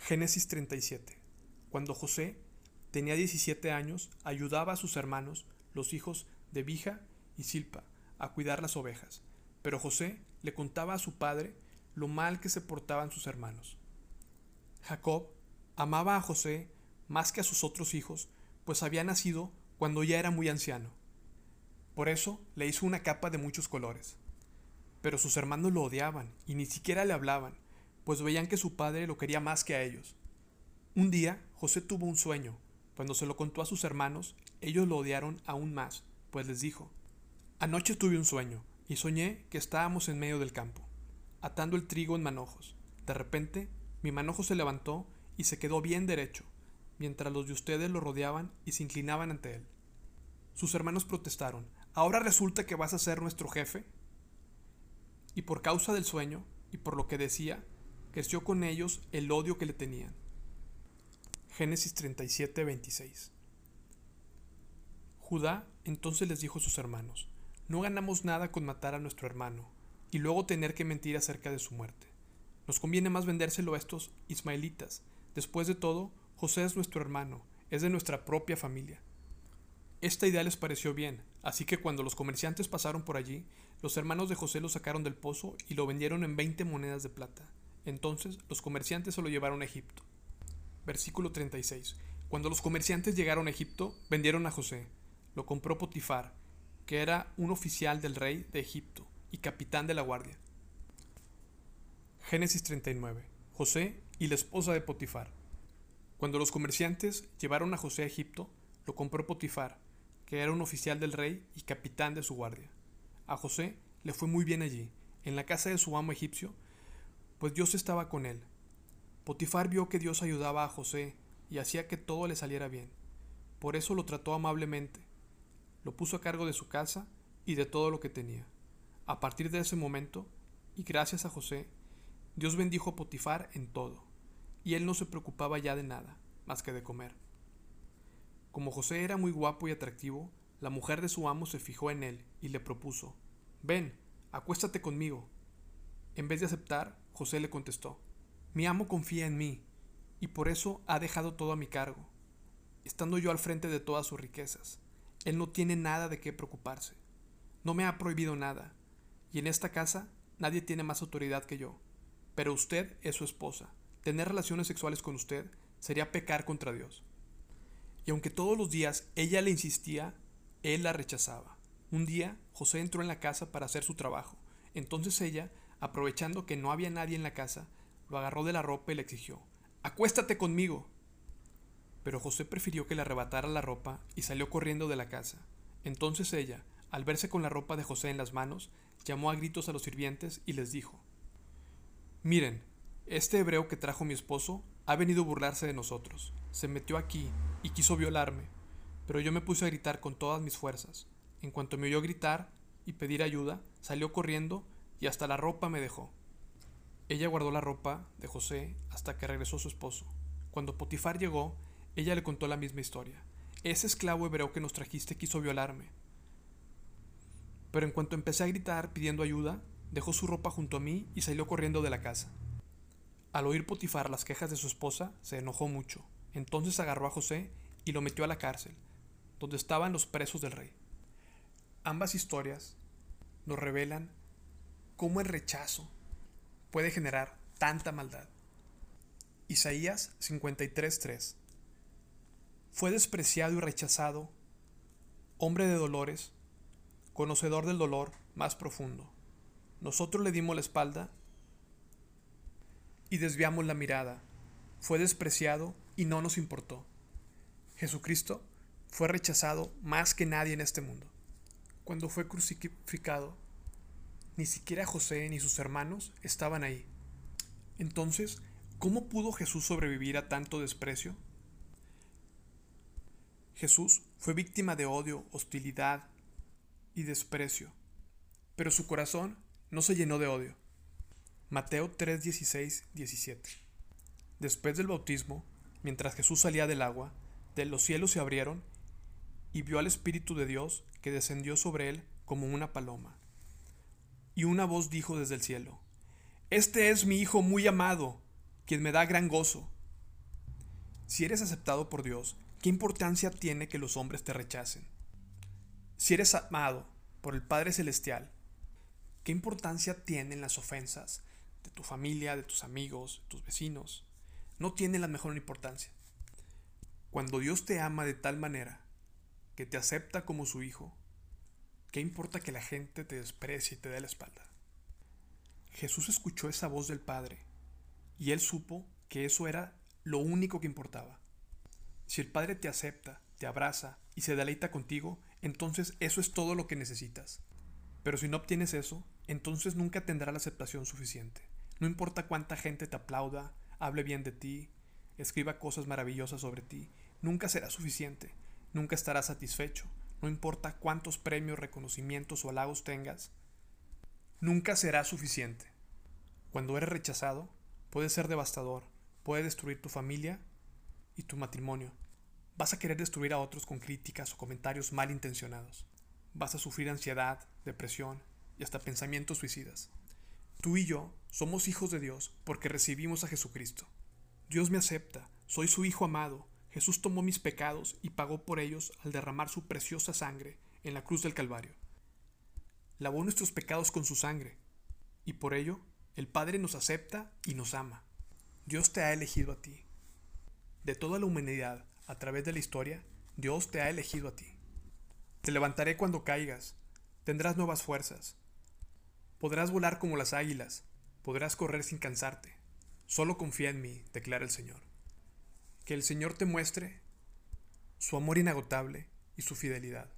Génesis 37. Cuando José tenía 17 años, ayudaba a sus hermanos, los hijos de Bija y Silpa, a cuidar las ovejas. Pero José le contaba a su padre lo mal que se portaban sus hermanos. Jacob amaba a José más que a sus otros hijos, pues había nacido cuando ya era muy anciano. Por eso le hizo una capa de muchos colores. Pero sus hermanos lo odiaban y ni siquiera le hablaban, pues veían que su padre lo quería más que a ellos. Un día José tuvo un sueño. Cuando se lo contó a sus hermanos, ellos lo odiaron aún más, pues les dijo, Anoche tuve un sueño, y soñé que estábamos en medio del campo, atando el trigo en manojos. De repente, mi manojo se levantó y se quedó bien derecho, mientras los de ustedes lo rodeaban y se inclinaban ante él. Sus hermanos protestaron, ¿ahora resulta que vas a ser nuestro jefe? Y por causa del sueño, y por lo que decía, creció con ellos el odio que le tenían. Génesis 37, 26. Judá entonces les dijo a sus hermanos, no ganamos nada con matar a nuestro hermano y luego tener que mentir acerca de su muerte. Nos conviene más vendérselo a estos ismaelitas. Después de todo, José es nuestro hermano, es de nuestra propia familia. Esta idea les pareció bien, así que cuando los comerciantes pasaron por allí, los hermanos de José lo sacaron del pozo y lo vendieron en veinte monedas de plata. Entonces los comerciantes se lo llevaron a Egipto. Versículo 36. Cuando los comerciantes llegaron a Egipto, vendieron a José. Lo compró Potifar, que era un oficial del rey de Egipto y capitán de la guardia. Génesis 39. José y la esposa de Potifar. Cuando los comerciantes llevaron a José a Egipto, lo compró Potifar, que era un oficial del rey y capitán de su guardia. A José le fue muy bien allí, en la casa de su amo egipcio, pues Dios estaba con él. Potifar vio que Dios ayudaba a José y hacía que todo le saliera bien. Por eso lo trató amablemente, lo puso a cargo de su casa y de todo lo que tenía. A partir de ese momento, y gracias a José, Dios bendijo a Potifar en todo, y él no se preocupaba ya de nada, más que de comer. Como José era muy guapo y atractivo, la mujer de su amo se fijó en él y le propuso, Ven, acuéstate conmigo. En vez de aceptar, José le contestó, Mi amo confía en mí, y por eso ha dejado todo a mi cargo, estando yo al frente de todas sus riquezas. Él no tiene nada de qué preocuparse. No me ha prohibido nada, y en esta casa nadie tiene más autoridad que yo. Pero usted es su esposa. Tener relaciones sexuales con usted sería pecar contra Dios. Y aunque todos los días ella le insistía, él la rechazaba. Un día José entró en la casa para hacer su trabajo. Entonces ella aprovechando que no había nadie en la casa, lo agarró de la ropa y le exigió, Acuéstate conmigo. Pero José prefirió que le arrebatara la ropa y salió corriendo de la casa. Entonces ella, al verse con la ropa de José en las manos, llamó a gritos a los sirvientes y les dijo, Miren, este hebreo que trajo mi esposo ha venido a burlarse de nosotros. Se metió aquí y quiso violarme, pero yo me puse a gritar con todas mis fuerzas. En cuanto me oyó gritar y pedir ayuda, salió corriendo y hasta la ropa me dejó. Ella guardó la ropa de José hasta que regresó su esposo. Cuando Potifar llegó, ella le contó la misma historia. Ese esclavo hebreo que nos trajiste quiso violarme. Pero en cuanto empecé a gritar pidiendo ayuda, dejó su ropa junto a mí y salió corriendo de la casa. Al oír Potifar las quejas de su esposa, se enojó mucho. Entonces agarró a José y lo metió a la cárcel, donde estaban los presos del rey. Ambas historias nos revelan cómo el rechazo puede generar tanta maldad. Isaías 53:3 Fue despreciado y rechazado, hombre de dolores, conocedor del dolor más profundo. Nosotros le dimos la espalda y desviamos la mirada. Fue despreciado y no nos importó. Jesucristo fue rechazado más que nadie en este mundo. Cuando fue crucificado, ni siquiera José ni sus hermanos estaban ahí. Entonces, ¿cómo pudo Jesús sobrevivir a tanto desprecio? Jesús fue víctima de odio, hostilidad y desprecio, pero su corazón no se llenó de odio. Mateo 3, 16, 17. Después del bautismo, mientras Jesús salía del agua, de los cielos se abrieron y vio al Espíritu de Dios que descendió sobre él como una paloma y una voz dijo desde el cielo, Este es mi Hijo muy amado, quien me da gran gozo. Si eres aceptado por Dios, ¿qué importancia tiene que los hombres te rechacen? Si eres amado por el Padre Celestial, ¿qué importancia tienen las ofensas de tu familia, de tus amigos, de tus vecinos? No tienen la mejor importancia. Cuando Dios te ama de tal manera que te acepta como su hijo, ¿qué importa que la gente te desprecie y te dé la espalda? Jesús escuchó esa voz del Padre y él supo que eso era lo único que importaba. Si el Padre te acepta, te abraza y se deleita contigo, entonces eso es todo lo que necesitas. Pero si no obtienes eso, entonces nunca tendrá la aceptación suficiente. No importa cuánta gente te aplauda, hable bien de ti, escriba cosas maravillosas sobre ti, nunca será suficiente, nunca estarás satisfecho, no importa cuántos premios, reconocimientos o halagos tengas, nunca será suficiente. Cuando eres rechazado, puede ser devastador, puede destruir tu familia y tu matrimonio. Vas a querer destruir a otros con críticas o comentarios malintencionados. Vas a sufrir ansiedad, depresión y hasta pensamientos suicidas. Tú y yo somos hijos de Dios porque recibimos a Jesucristo. Dios me acepta, soy su Hijo amado, Jesús tomó mis pecados y pagó por ellos al derramar su preciosa sangre en la cruz del Calvario. Lavó nuestros pecados con su sangre, y por ello el Padre nos acepta y nos ama. Dios te ha elegido a ti. De toda la humanidad, a través de la historia, Dios te ha elegido a ti. Te levantaré cuando caigas, tendrás nuevas fuerzas. Podrás volar como las águilas, podrás correr sin cansarte. Solo confía en mí, declara el Señor que el Señor te muestre su amor inagotable y su fidelidad.